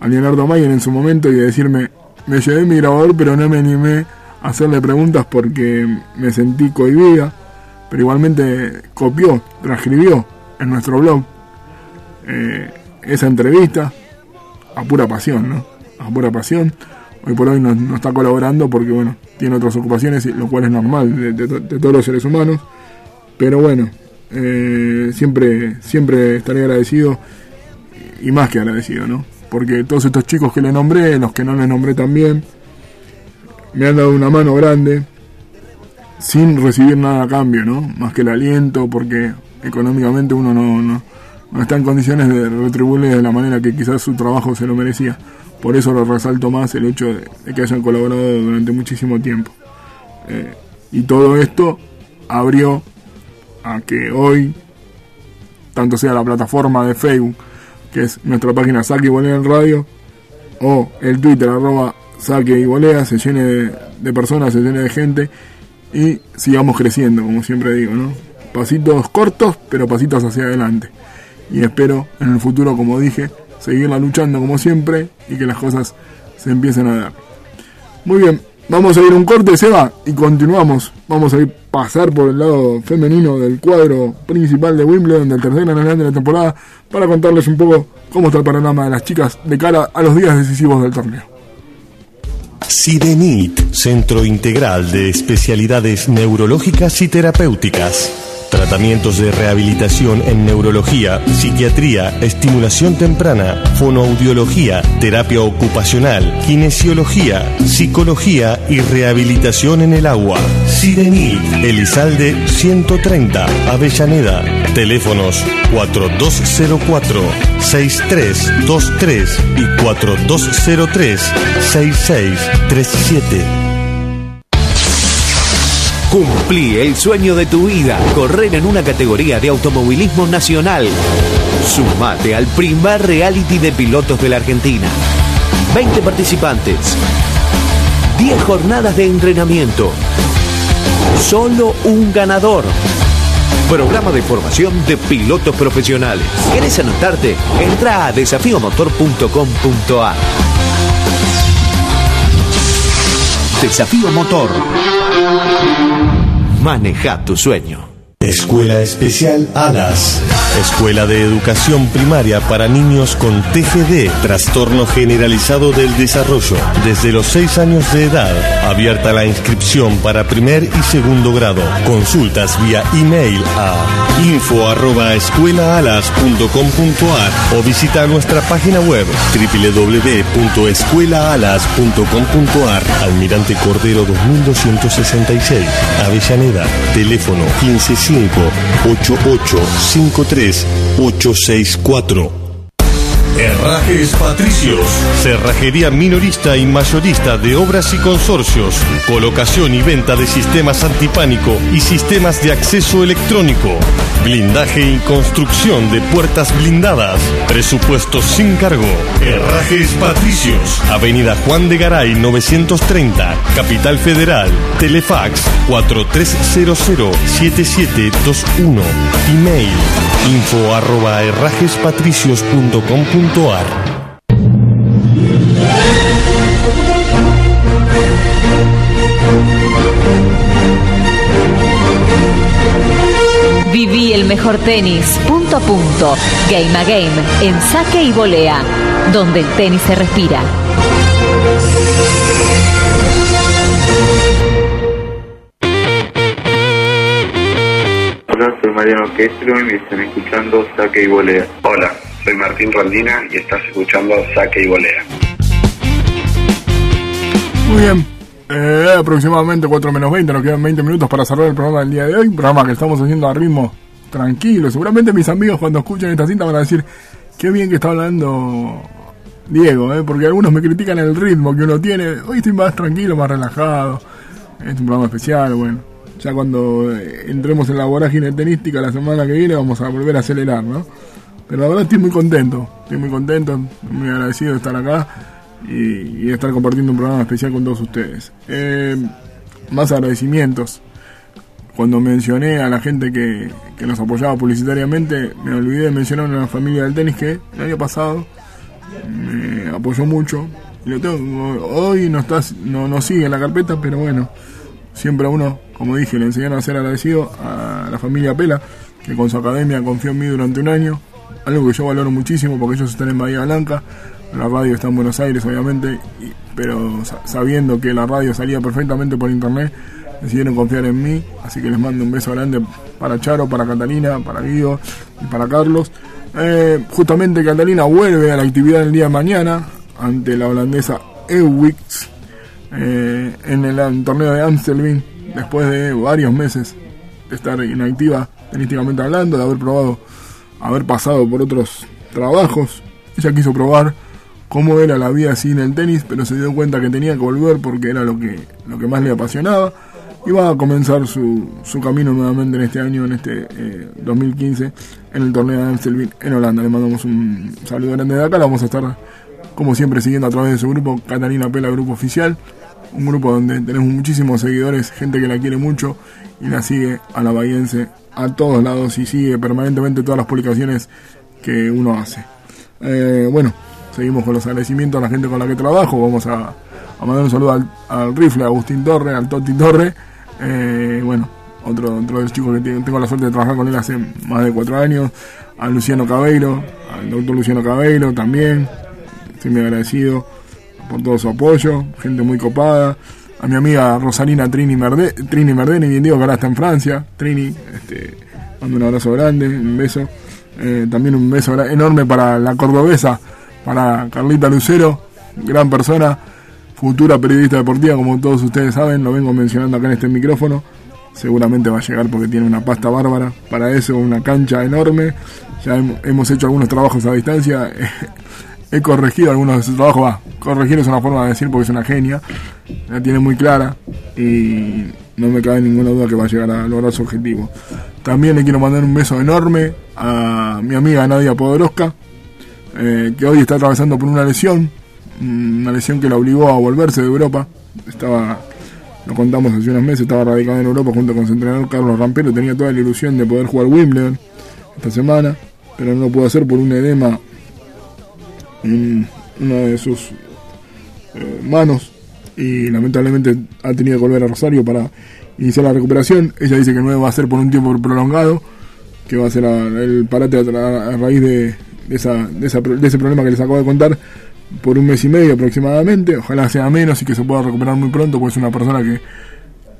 a Leonardo Mayer en su momento y de decirme, me llevé mi grabador, pero no me animé a hacerle preguntas porque me sentí cohibida, pero igualmente copió, transcribió en nuestro blog eh, esa entrevista a pura pasión, ¿no? A pura pasión. Hoy por hoy no, está colaborando porque, bueno, tiene otras ocupaciones, lo cual es normal de, todos los seres humanos. Pero bueno, eh, siempre, siempre estaré agradecido y más que agradecido, ¿no? Porque todos estos chicos que le nombré, los que no le nombré también, me han dado una mano grande sin recibir nada a cambio, ¿no? Más que el aliento, porque económicamente uno no, no, está en condiciones de retribuirle de la manera que quizás su trabajo se lo merecía. Por eso lo resalto más el hecho de, que hayan colaborado durante muchísimo tiempo. Eh, y todo esto abrió a que hoy, tanto sea la plataforma de Facebook, que es nuestra página Saque y Volea en Radio, o el Twitter arroba Saque y Volea, se llene de, personas, se llene de gente y sigamos creciendo, como siempre digo, ¿no? Pasitos cortos, pero pasitos hacia adelante. Y espero en el futuro, como dije, seguirla luchando como siempre y que las cosas se empiecen a dar. Muy bien, vamos a ir un corte, Seba, y continuamos. Vamos a ir pasar por el lado femenino del cuadro principal de Wimbledon, del tercer gran de la temporada, para contarles un poco cómo está el panorama de las chicas de cara a los días decisivos del torneo. Sidenit, Centro Integral de Especialidades Neurológicas y Terapéuticas Tratamientos de rehabilitación en neurología, psiquiatría, estimulación temprana, fonoaudiología, terapia ocupacional, kinesiología, psicología y rehabilitación en el agua. Sirenil, Elizalde 130, Avellaneda. Teléfonos 4204-6323 y 4203-6637. Cumplí el sueño de tu vida, correr en una categoría de automovilismo nacional. Sumate al primer reality de pilotos de la Argentina. 20 participantes. 10 jornadas de entrenamiento. Solo un ganador. Programa de formación de pilotos profesionales. ¿Querés anotarte? Entra a desafiomotor.com.ar. Desafío Motor. Maneja tu sueño. Escuela Especial Alas. Escuela de Educación Primaria para niños con TGD, trastorno generalizado del desarrollo, desde los 6 años de edad. Abierta la inscripción para primer y segundo grado. Consultas vía email a info@escuelaalas.com.ar o visita nuestra página web www.escuelaalas.com.ar. Almirante Cordero 2266, Avellaneda. Teléfono 15 864 Herrajes Patricios, cerrajería minorista y mayorista de obras y consorcios, colocación y venta de sistemas antipánico y sistemas de acceso electrónico, blindaje y construcción de puertas blindadas, presupuestos sin cargo. Herrajes Patricios, Avenida Juan de Garay 930, Capital Federal, Telefax 4300-7721, email info arroba Viví el mejor tenis, punto a punto, game a game, en saque y volea, donde el tenis se respira. Hola, soy Mariano Questro y están escuchando Saque y Volea. Hola, soy Martín Rondina y estás escuchando Saque y Volea. Muy bien. Eh, aproximadamente 4 menos 20, nos quedan 20 minutos para cerrar el programa del día de hoy. Programa que estamos haciendo a ritmo tranquilo. Seguramente mis amigos cuando escuchen esta cinta van a decir, qué bien que está hablando Diego, eh, porque algunos me critican el ritmo que uno tiene. Hoy estoy más tranquilo, más relajado. Es un programa especial, bueno. Ya cuando eh, entremos en la vorágine tenística la semana que viene vamos a volver a acelerar, ¿no? Pero la verdad estoy muy contento, estoy muy contento, muy agradecido de estar acá y, y estar compartiendo un programa especial con todos ustedes. Eh, más agradecimientos. Cuando mencioné a la gente que, nos apoyaba publicitariamente, me olvidé de mencionar a una familia del tenis que el año pasado me apoyó mucho. Y lo tengo, hoy no, está, no, no sigue en la carpeta, pero bueno, siempre a uno, como dije, le enseñaron a ser agradecido a la familia Pela, que con su academia confió en mí durante un año. Algo que yo valoro muchísimo porque ellos están en Bahía Blanca, la radio está en Buenos Aires obviamente, pero sa- sabiendo que la radio salía perfectamente por internet, decidieron confiar en mí, así que les mando un beso grande para Charo, para Catalina, para Guido y para Carlos. Eh, justamente Catalina vuelve a la actividad el día de mañana ante la holandesa Ewix eh, en el torneo de Amstelveen después de varios meses de estar inactiva tenísticamente hablando, de haber probado, haber pasado por otros trabajos. Ella quiso probar cómo era la vida sin el tenis, pero se dio cuenta que tenía que volver porque era lo que, lo que más le apasionaba. Y va a comenzar su, su camino nuevamente en este año, en este eh, 2015, en el torneo de Amstelveen en Holanda. Le mandamos un saludo grande de acá, la vamos a estar como siempre siguiendo a través de su grupo Catalina Pela Grupo Oficial, un grupo donde tenemos muchísimos seguidores, gente que la quiere mucho y la sigue a la bahiense a todos lados y sigue permanentemente todas las publicaciones que uno hace. Eh, bueno, seguimos con los agradecimientos a la gente con la que trabajo, vamos a, a mandar un saludo al, al rifle, a Agustín Torre, al Toti Torre, eh, bueno, otro, otro de los chicos que tengo, la suerte de trabajar con él hace más de cuatro años, a Luciano Cabeiro, al doctor Luciano Cabeiro también, estoy muy agradecido por todo su apoyo, gente muy copada. A mi amiga Rosalina Trini, Merde, Trini Merdeni, bien digo que ahora está en Francia. Trini, este, mando un abrazo grande, un beso. Eh, también un beso enorme para la cordobesa, para Carlita Lucero, gran persona, futura periodista deportiva, como todos ustedes saben, lo vengo mencionando acá en este micrófono. Seguramente va a llegar porque tiene una pasta bárbara. Para eso, una cancha enorme. Ya hem- hemos hecho algunos trabajos a distancia. he corregido algunos de sus trabajos. Va, corregir es una forma de decir porque es una genia. La tiene muy clara y no me cabe ninguna duda que va a llegar a lograr su objetivo. También le quiero mandar un beso enorme a mi amiga Nadia Podoroska, eh, que hoy está atravesando por una lesión, mm, una lesión que la obligó a volverse de Europa. Estaba, lo contamos hace unos meses, estaba radicada en Europa junto con su entrenador Carlos Rampero, tenía toda la ilusión de poder jugar Wimbledon esta semana, pero no lo pudo hacer por un edema en una de sus eh, manos y lamentablemente ha tenido que volver a Rosario para iniciar la recuperación. Ella dice que no va a ser por un tiempo prolongado, que va a ser el parate a, raíz de, esa, de, ese problema que les acabo de contar por un mes y medio aproximadamente. Ojalá sea menos y que se pueda recuperar muy pronto, porque es una persona que,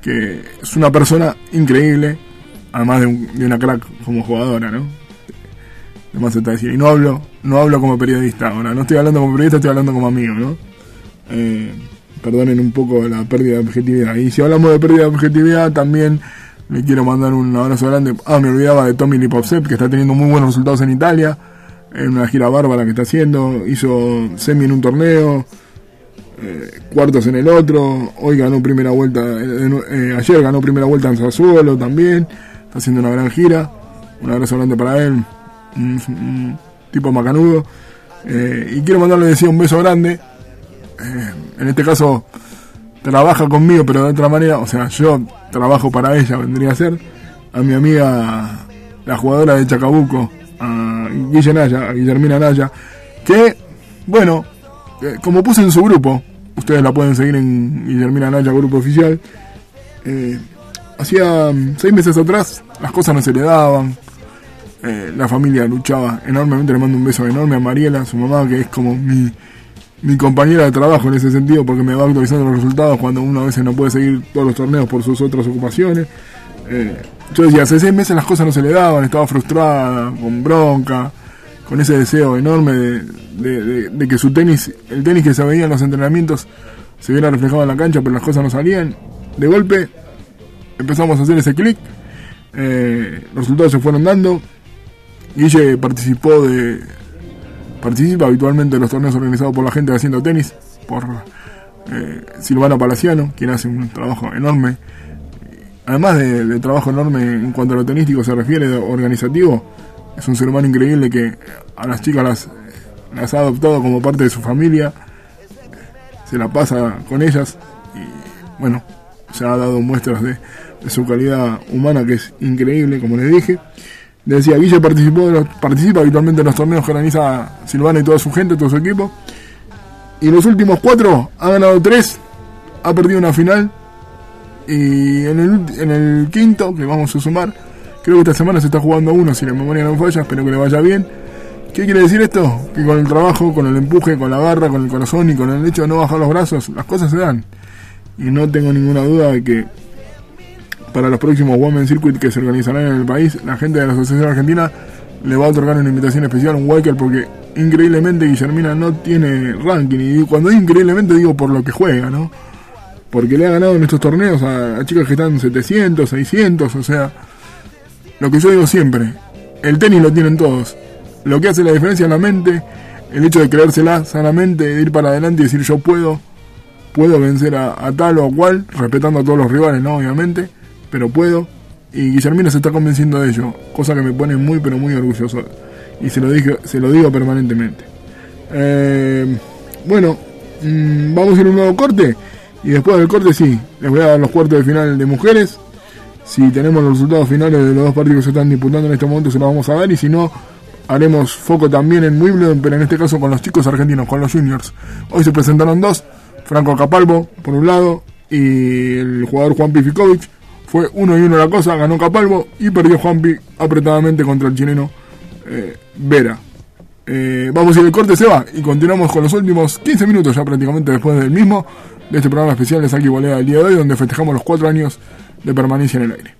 que es una persona increíble, además de, una crack como jugadora, ¿no? Está decir, y no hablo, no hablo como periodista ahora, no estoy hablando como periodista, estoy hablando como amigo, ¿no? Eh, perdonen un poco la pérdida de objetividad. Y si hablamos de pérdida de objetividad, también le quiero mandar un abrazo grande. Ah, me olvidaba de Tommy Lipovsep, que está teniendo muy buenos resultados en Italia, en una gira bárbara que está haciendo. Hizo semi en un torneo, eh, cuartos en el otro. Hoy ganó primera vuelta, eh, ayer ganó primera vuelta en Sassuolo también. Está haciendo una gran gira. Un abrazo grande para él, un, tipo macanudo. y quiero mandarle decía un beso grande eh, en este caso trabaja conmigo, pero de otra manera, o sea, yo trabajo para ella, vendría a ser, a mi amiga, la jugadora de Chacabuco, a Guille Guillermina Naya, que, bueno, eh, como puse en su grupo, ustedes la pueden seguir en Guillermina Naya, grupo oficial, eh, hacía mm, seis meses atrás las cosas no se le daban, la familia luchaba enormemente, le mando un beso enorme a Mariela, su mamá, que es como mi mi compañera de trabajo en ese sentido porque me va actualizando los resultados cuando uno a veces no puede seguir todos los torneos por sus otras ocupaciones. Eh, yo decía, hace seis meses las cosas no se le daban, estaba frustrada, con bronca, con ese deseo enorme de, que su tenis, el tenis que se veía en los entrenamientos, se viera reflejado en la cancha, pero las cosas no salían. De golpe empezamos a hacer ese clic, eh, los resultados se fueron dando. Guille participó de, Participa habitualmente en los torneos organizados por la gente haciendo tenis, por eh, Silvana Palaciano, quien hace un trabajo enorme. Además de, trabajo enorme en cuanto a lo tenístico se refiere, organizativo, es un ser humano increíble que a las chicas las, las ha adoptado como parte de su familia, se la pasa con ellas y bueno, se ha dado muestras de, de su calidad humana que es increíble, como les dije decía, Guille participó participa habitualmente en los torneos que organiza Silvana y toda su gente, todo su equipo. Y los últimos cuatro ha ganado tres, ha perdido una final. Y en el, en el quinto, que vamos a sumar, creo que esta semana se está jugando uno, si la memoria no falla, espero que le vaya bien. ¿Qué quiere decir esto? Que con el trabajo, con el empuje, con la garra, con el corazón y con el hecho de no bajar los brazos, las cosas se dan. Y no tengo ninguna duda de que para los próximos Women Circuit que se organizarán en el país, la gente de la Asociación Argentina le va a otorgar una invitación especial a un Walker porque increíblemente Guillermina no tiene ranking. Y cuando digo increíblemente digo por lo que juega, ¿no? Porque le ha ganado en estos torneos a, chicas que están 700, 600, o sea, lo que yo digo siempre, el tenis lo tienen todos. Lo que hace la diferencia es la mente, el hecho de creérsela sanamente, de ir para adelante y decir yo puedo, puedo vencer a, a tal o a cual, respetando a todos los rivales, ¿no? Obviamente pero puedo. Y Guillermina se está convenciendo de ello, cosa que me pone muy, pero muy orgulloso. Y se lo, dije, se lo digo permanentemente. Eh, bueno, mm, vamos a ir a un nuevo corte. Y después del corte, sí, les voy a dar los cuartos de final de mujeres. Si tenemos los resultados finales de los dos partidos que se están disputando en este momento, se los vamos a dar. Y si no, haremos foco también en Wimbledon, pero en este caso con los chicos argentinos, con los juniors. Hoy se presentaron dos: Franco Capalvo, por un lado, y el jugador Juan Pifikovic fue uno y uno la cosa, ganó Capalvo y perdió Juanpi apretadamente contra el chileno eh, Vera. Eh, vamos a ir al corte, se va, y continuamos con los últimos 15 minutos ya prácticamente después del mismo, de este programa especial de Saki Bolea del día de hoy, donde festejamos los cuatro años de permanencia en el aire.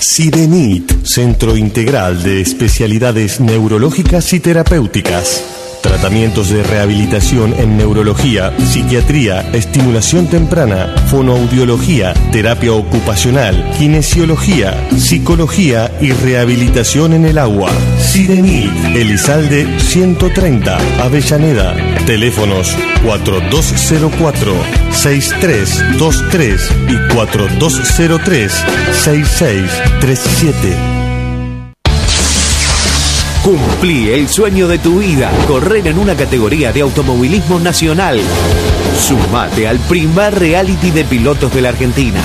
Sirenit, Centro Integral de Especialidades Neurológicas y Terapéuticas Tratamientos de rehabilitación en neurología, psiquiatría, estimulación temprana, fonoaudiología, terapia ocupacional, kinesiología, psicología y rehabilitación en el agua. Sirenit, Elizalde 130, Avellaneda. Teléfonos 4204-6323 y 4203-6637. Cumplí el sueño de tu vida, correr en una categoría de automovilismo nacional. Sumate al primer reality de pilotos de la Argentina.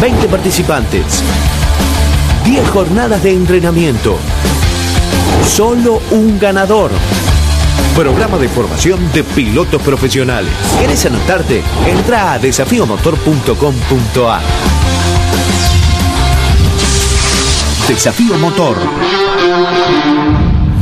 20 participantes. 10 jornadas de entrenamiento. Solo un ganador. Programa de formación de pilotos profesionales. ¿Quieres anotarte? Entra a desafíomotor.com.ar. Desafío Motor.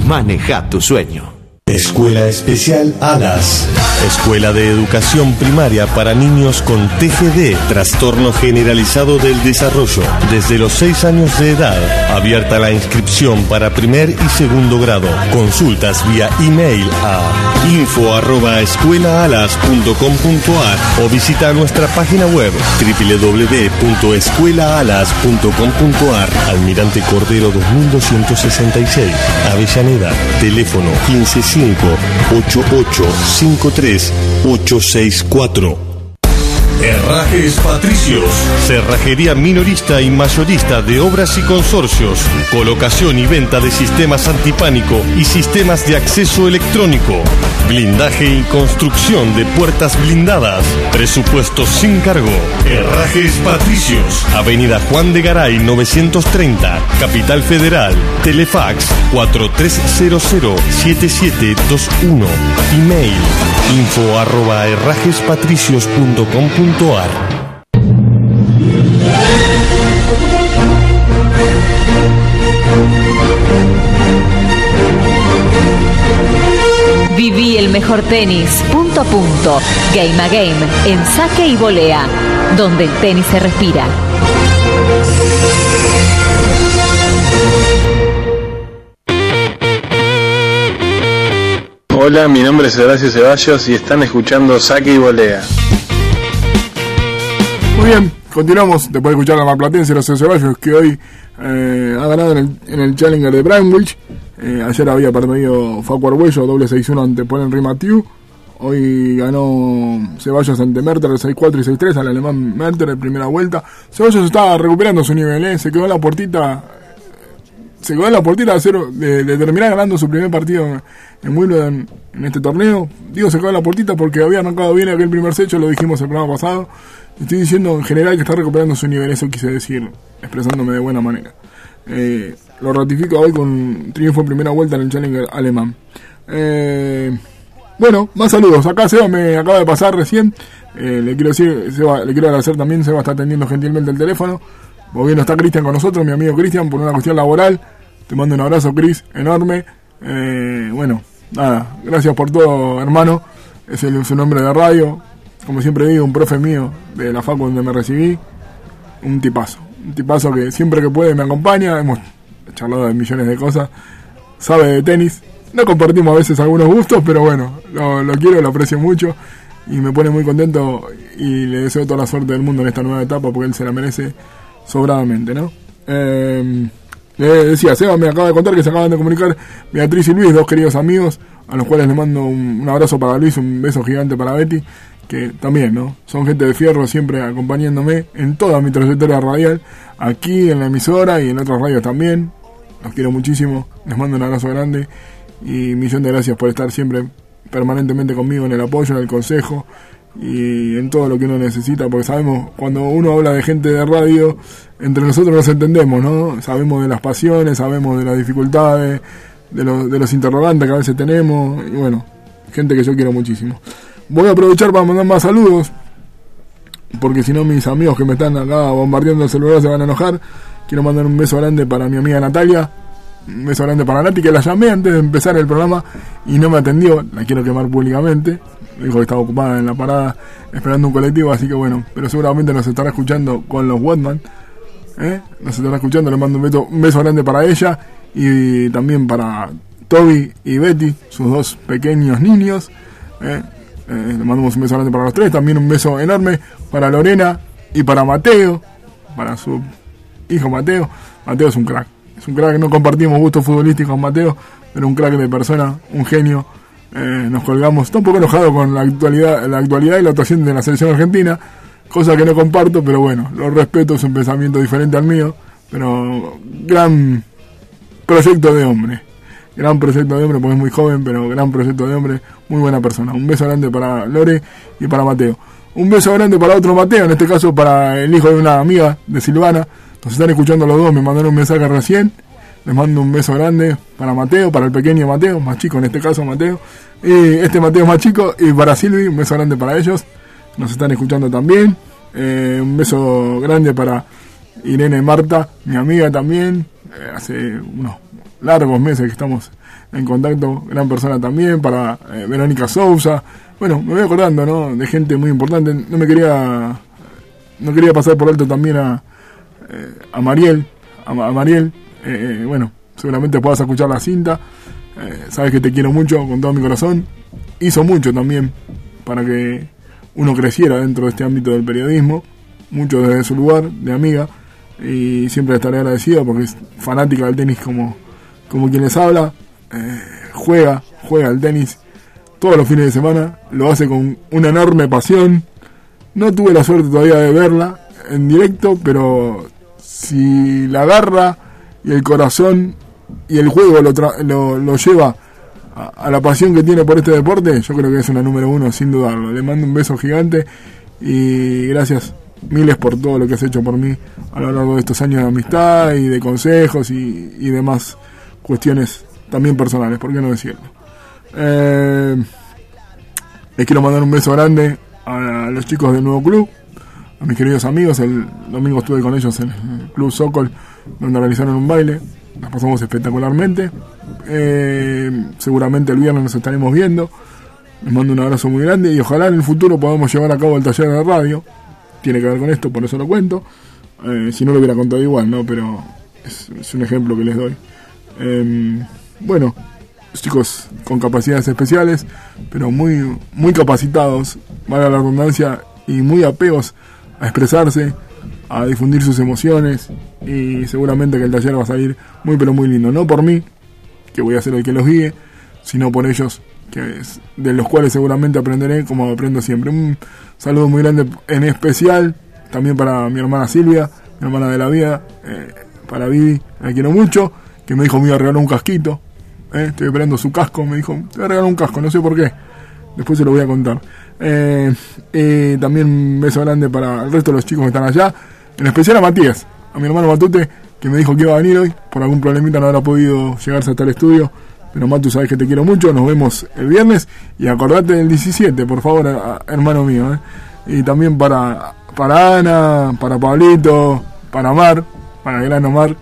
Maneja tu sueño. Escuela Especial Alas. Escuela de Educación Primaria para niños con TGD, trastorno generalizado del desarrollo, desde los 6 años de edad. Abierta la inscripción para primer y segundo grado. Consultas vía email a info@escuelaalas.com.ar o visita nuestra página web www.escuelaalas.com.ar. Almirante Cordero 2266, Avellaneda, teléfono 15 864 Herrajes Patricios, cerrajería minorista y mayorista de obras y consorcios, colocación y venta de sistemas antipánico y sistemas de acceso electrónico, blindaje y construcción de puertas blindadas, presupuestos sin cargo. Herrajes Patricios, Avenida Juan de Garay 930, Capital Federal, Telefax 4300-7721, email info arroba Viví el mejor tenis, punto a punto, game a game, en saque y volea, donde el tenis se respira. Hola, mi nombre es Horacio Ceballos y están escuchando Saque y Volea. Bien, continuamos después de escuchar a la Marplatense Horacio Ceballos que hoy eh, ha ganado en el, en el Challenger de Brandwich. Eh, ayer había perdido Facu Arguello, doble 6-1 ante Polen Rimatiu. Hoy ganó Ceballos ante Merter 6-4 y 6-3 al alemán Merter en primera vuelta. Ceballos está recuperando su nivel, ¿eh? se quedó en la puertita se quedó en la puertita de, cero, de, terminar ganando su primer partido en, en Wimbledon en este torneo. Digo, se quedó en la puertita porque había arrancado bien aquel primer secho, lo dijimos el programa pasado. Estoy diciendo en general que está recuperando su nivel, eso quise decir, expresándome de buena manera. Eh, lo ratifico hoy con un triunfo en primera vuelta en el Challenger alemán. Eh, bueno, más saludos. Acá Seba me acaba de pasar recién. Eh, le quiero decir, Seba, le quiero agradecer también, Seba está atendiendo gentilmente el teléfono. O bien está Cristian con nosotros, mi amigo Cristian, por una cuestión laboral. Te mando un abrazo, Cris, enorme. Eh, bueno, nada, gracias por todo, hermano. Es el, su nombre de radio. Como siempre digo, un profe mío de la facu donde me recibí. Un tipazo. Un tipazo que siempre que puede me acompaña. Hemos charlado de millones de cosas. Sabe de tenis. No compartimos a veces algunos gustos, pero bueno, lo, lo quiero, lo aprecio mucho. Y me pone muy contento y le deseo toda la suerte del mundo en esta nueva etapa porque él se la merece sobradamente, ¿no? Eh, le decía, Seba me acaba de contar que se acaban de comunicar Beatriz y Luis, dos queridos amigos, a los cuales le mando un, un, abrazo para Luis, un beso gigante para Betty, que también, ¿no? Son gente de fierro siempre acompañándome en toda mi trayectoria radial, aquí en la emisora y en otras radios también. Los quiero muchísimo, les mando un abrazo grande y millón de gracias por estar siempre permanentemente conmigo en el apoyo, en el consejo y en todo lo que uno necesita, porque sabemos, cuando uno habla de gente de radio, entre nosotros nos entendemos, ¿no? Sabemos de las pasiones, sabemos de las dificultades, de, los, de los interrogantes que a veces tenemos, y bueno, gente que yo quiero muchísimo. Voy a aprovechar para mandar más saludos, porque si no mis amigos que me están acá bombardeando el celular se van a enojar. Quiero mandar un beso grande para mi amiga Natalia, un beso grande para Nati, que la llamé antes de empezar el programa y no me atendió, la quiero quemar públicamente dijo que estaba ocupada en la parada esperando un colectivo, así que bueno, pero seguramente nos estará escuchando con los Watman. ¿eh? Nos estará escuchando, le mando un beso, un beso grande para ella y también para Toby y Betty, sus dos pequeños niños. ¿eh? Eh, le mandamos un beso grande para los tres, también un beso enorme para Lorena y para Mateo, para su hijo Mateo. Mateo es un crack, es un crack, no compartimos gustos futbolísticos con Mateo, pero un crack de persona, un genio eh, nos colgamos, está un poco enojado con la actualidad, la actualidad y la actuación de la selección argentina, cosa que no comparto, pero bueno, lo respeto, es un pensamiento diferente al mío, pero gran proyecto de hombre, gran proyecto de hombre, porque es muy joven, pero gran proyecto de hombre, muy buena persona. Un beso grande para Lore y para Mateo. Un beso grande para otro Mateo, en este caso para el hijo de una amiga de Silvana. Nos están escuchando los dos, me mandaron un mensaje recién. Les mando un beso grande para Mateo, para el pequeño Mateo, más chico en este caso Mateo. Y este Mateo más chico. Y para Silvi, un beso grande para ellos. Nos están escuchando también. Eh, un beso grande para Irene Marta, mi amiga también. eh, hace unos largos meses que estamos en contacto, gran persona también, para eh, Verónica Sousa. Bueno, me voy acordando, ¿no? De gente muy importante. No me quería, no quería pasar por alto también a, eh, a Mariel, a, a Mariel. Bueno, seguramente puedas escuchar la cinta. sabes que te quiero mucho con todo mi corazón. Hizo mucho también para que uno creciera dentro de este ámbito del periodismo. Mucho desde su lugar, de amiga. Y siempre estaré agradecido porque es fanática del tenis como, como quien les habla eh, juega, juega al tenis todos los fines de semana, lo hace con una enorme pasión. No tuve la suerte todavía de verla en directo, pero si la agarra y el corazón y el juego lo, lo, lleva a, la pasión que tiene por este deporte, yo creo que es una número uno, sin dudarlo. Le mando un beso gigante y gracias miles por todo lo que has hecho por mí a lo largo de estos años de amistad y de consejos y, y demás cuestiones también personales, ¿por qué no decirlo? Eh, les quiero mandar un beso grande a los chicos del nuevo club, a mis queridos amigos. El domingo estuve con ellos en el Club Sokol, donde realizaron un baile. Nos pasamos espectacularmente. Eh, seguramente el viernes nos estaremos viendo. Les mando un abrazo muy grande y ojalá en el futuro podamos llevar a cabo el taller de radio. Tiene que ver con esto, por eso lo cuento. Eh, si no lo hubiera contado igual, ¿no? Pero es, un ejemplo que les doy. Eh, bueno, chicos con capacidades especiales, pero muy, muy capacitados, valga la redundancia, y muy apegos a expresarse, a difundir sus emociones, y seguramente que el taller va a salir muy, pero muy lindo. No por mí, que voy a ser el que los guíe, sino por ellos, que es, de los cuales seguramente aprenderé como aprendo siempre. Un saludo muy grande en especial también para mi hermana Silvia, mi hermana de la vida, eh, para Vivi, la quiero mucho, que me dijo me iba a regalar un casquito, eh, estoy esperando su casco, me dijo, te voy a regalar un casco, no sé por qué. Después se lo voy a contar. Eh, también un beso grande para el resto de los chicos que están allá. En especial a Matías, a mi hermano Matute, que me dijo que iba a venir hoy. Por algún problemita no habrá podido llegarse hasta el estudio. Pero Matu, sabes que te quiero mucho. Nos vemos el viernes. Y acordate del 17, por favor, hermano mío. Eh. Y también para, para Ana, para Pablito, para Mar, para gran Omar,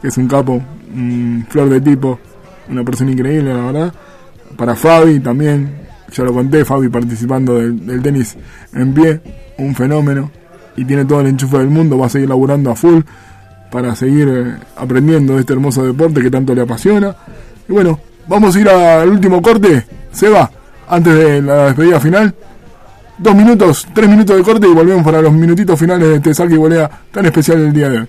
que es un capo, un flor de tipo, una persona increíble, la verdad. Para Fabi también, ya lo conté, Fabi participando del, tenis en pie, un fenómeno. Y tiene todo el enchufe del mundo, va a seguir laburando a full para seguir eh, aprendiendo de este hermoso deporte que tanto le apasiona. Y bueno, vamos a ir al último corte, Seba, antes de la despedida final. Dos minutos, tres minutos de corte y volvemos para los minutitos finales de este saque y volea tan especial del día de hoy.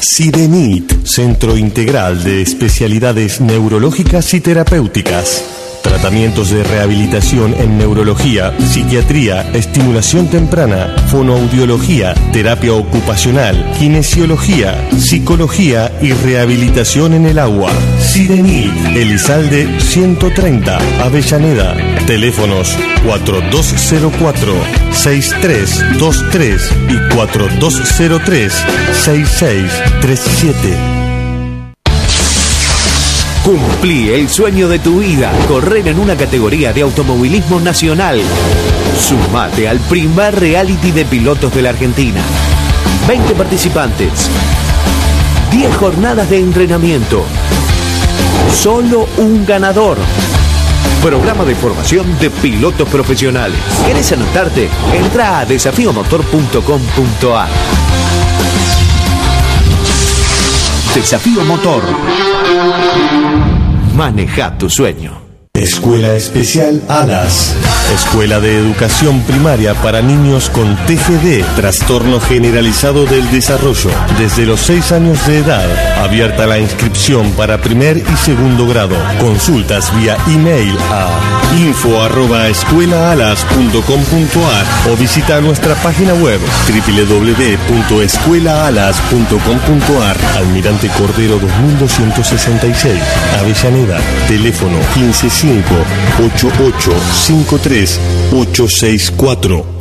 Sidenit, Centro Integral de Especialidades Neurológicas y Terapéuticas. Tratamientos de rehabilitación en neurología, psiquiatría, estimulación temprana, fonoaudiología, terapia ocupacional, kinesiología, psicología y rehabilitación en el agua. Sirenil, Elizalde 130, Avellaneda. Teléfonos 4204-6323 y 4203-6637. Cumplí el sueño de tu vida, correr en una categoría de automovilismo nacional. Sumate al primer reality de pilotos de la Argentina. 20 participantes. 10 jornadas de entrenamiento. Solo un ganador. Programa de formación de pilotos profesionales. ¿Quieres anotarte? Entra a desafiomotor.com.ar. Desafío Motor. Maneja tu sueño. Escuela Especial Alas. Escuela de Educación Primaria para niños con TGD, trastorno generalizado del desarrollo, desde los 6 años de edad. Abierta la inscripción para primer y segundo grado. Consultas vía email a info@escuelaalas.com.ar o visita nuestra página web www.escuelaalas.com.ar. Almirante Cordero 2266, Avellaneda. Teléfono 155 8853 864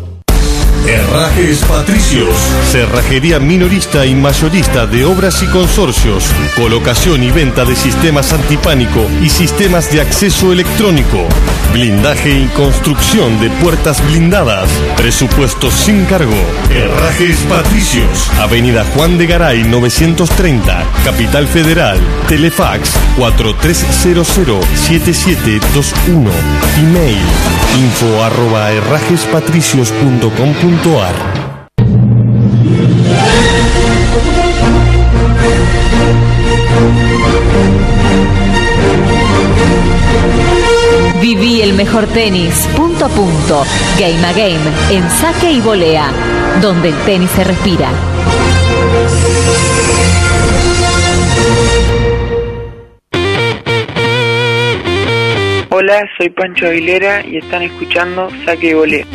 Herrajes Patricios, cerrajería minorista y mayorista de obras y consorcios, colocación y venta de sistemas antipánico y sistemas de acceso electrónico, blindaje y construcción de puertas blindadas, presupuestos sin cargo. Herrajes Patricios, Avenida Juan de Garay 930, Capital Federal, Telefax 4300-7721, email info arroba Viví el mejor tenis, punto a punto, game a game, en saque y volea, donde el tenis se respira. Hola, soy Pancho Aguilera y están escuchando Saque y Volea.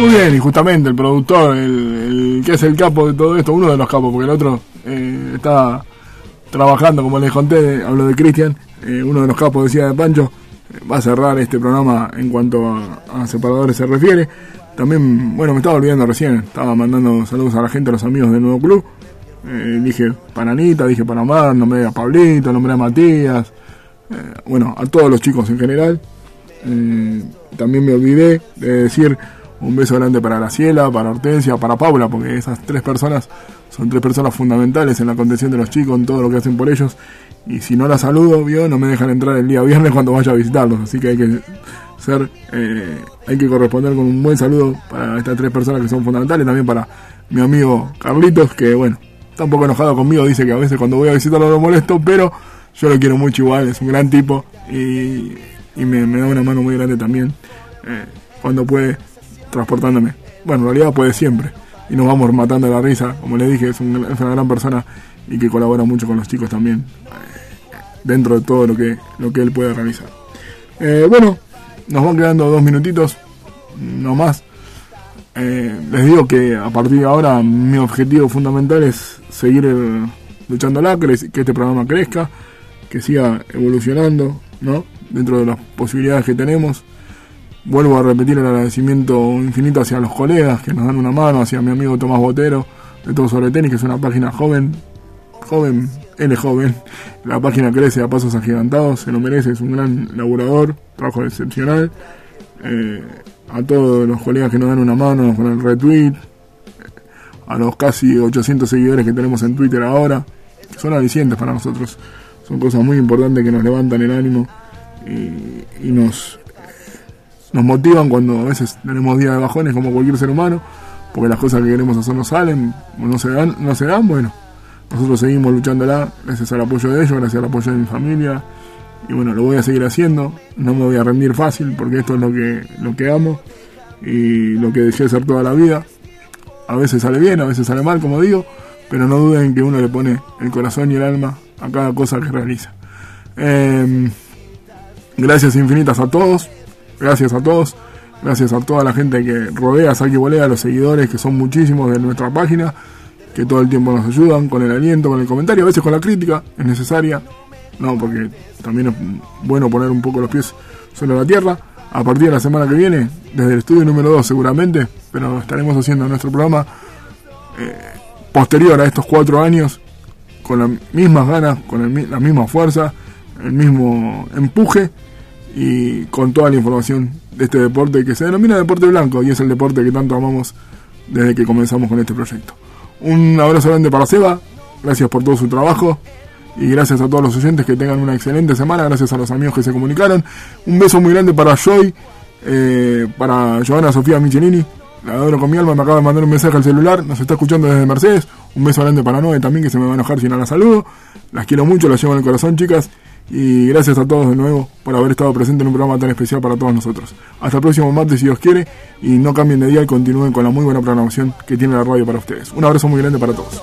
Muy bien, y justamente el productor, el, el que es el capo de todo esto, uno de los capos, porque el otro eh, está trabajando, como les conté, hablo de Cristian, eh, uno de los capos decía de Pancho, eh, va a cerrar este programa en cuanto a, separadores se refiere. También, bueno, me estaba olvidando recién, estaba mandando saludos a la gente, a los amigos del nuevo club. Eh, dije para Anita, dije para Mar, nombré a Pablito, nombré a Matías, bueno, a todos los chicos en general. También me olvidé de decir un beso grande para Graciela, para Hortensia, para Paula, porque esas tres personas son tres personas fundamentales en la contención de los chicos, en todo lo que hacen por ellos. Y si no las saludo, ¿vio? no me dejan entrar el día viernes cuando vaya a visitarlos. Así que hay que ser, eh, hay que corresponder con un buen saludo para estas tres personas que son fundamentales. También para mi amigo Carlitos, que bueno, está un poco enojado conmigo, dice que a veces cuando voy a visitarlo lo molesto, pero yo lo quiero mucho igual, es un gran tipo y, me da una mano muy grande también eh, cuando puede transportándome. Bueno, en realidad puede siempre. Y nos vamos matando la risa. Como le dije, es, un- es una gran persona y que colabora mucho con los chicos también. eh, dentro de todo lo que, lo que él puede realizar. Eh, bueno, nos van quedando dos minutitos. No más. Eh, les digo que a partir de ahora mi objetivo fundamental es seguir eh, luchándola, que, que este programa crezca, que siga evolucionando, ¿no? Dentro de las posibilidades que tenemos. Vuelvo a repetir el agradecimiento infinito hacia los colegas que nos dan una mano, hacia mi amigo Tomás Botero, de Todo Sobre Tenis, que es una página joven, joven, él es joven, la página crece a pasos agigantados, se lo merece, es un gran laburador, trabajo excepcional. Eh, a todos los colegas que nos dan una mano con el retweet, a los casi 800 seguidores que tenemos en Twitter ahora, son alicientes para nosotros, son cosas muy importantes que nos levantan el ánimo y nos nos motivan cuando a veces tenemos días de bajones como cualquier ser humano, porque las cosas que queremos hacer no salen, no se dan, no se dan, bueno, nosotros seguimos luchándola gracias al apoyo de ellos, gracias al apoyo de mi familia, y bueno, lo voy a seguir haciendo, no me voy a rendir fácil, porque esto es lo que, lo que amo, y lo que dejé de hacer toda la vida, a veces sale bien, a veces sale mal, como digo, pero no duden que uno le pone el corazón y el alma a cada cosa que realiza. Eh, gracias infinitas a todos, gracias a todos, gracias a toda la gente que rodea a Saki Bolea, los seguidores que son muchísimos de nuestra página, que todo el tiempo nos ayudan con el aliento, con el comentario, a veces con la crítica, es necesaria, no, porque también es bueno poner un poco los pies sobre la tierra. A partir de la semana que viene, desde el estudio número 2 seguramente, pero estaremos haciendo nuestro programa eh, posterior a estos cuatro años, con las mismas ganas, con la misma fuerza, el mismo empuje y con toda la información de este deporte que se denomina deporte blanco y es el deporte que tanto amamos desde que comenzamos con este proyecto. Un abrazo grande para Seba, gracias por todo su trabajo y gracias a todos los oyentes que tengan una excelente semana, gracias a los amigos que se comunicaron. Un beso muy grande para Joy, eh, para Joana Sofía Michelini, la adoro con mi alma, me acaba de mandar un mensaje al celular, nos está escuchando desde Mercedes. Un beso grande para Noé también, que se me va a enojar si no la saludo. Las quiero mucho, las llevo en el corazón, chicas. Y gracias a todos de nuevo por haber estado presente en un programa tan especial para todos nosotros. Hasta el próximo martes, si Dios quiere. Y no cambien de día y continúen con la muy buena programación que tiene la radio para ustedes. Un abrazo muy grande para todos.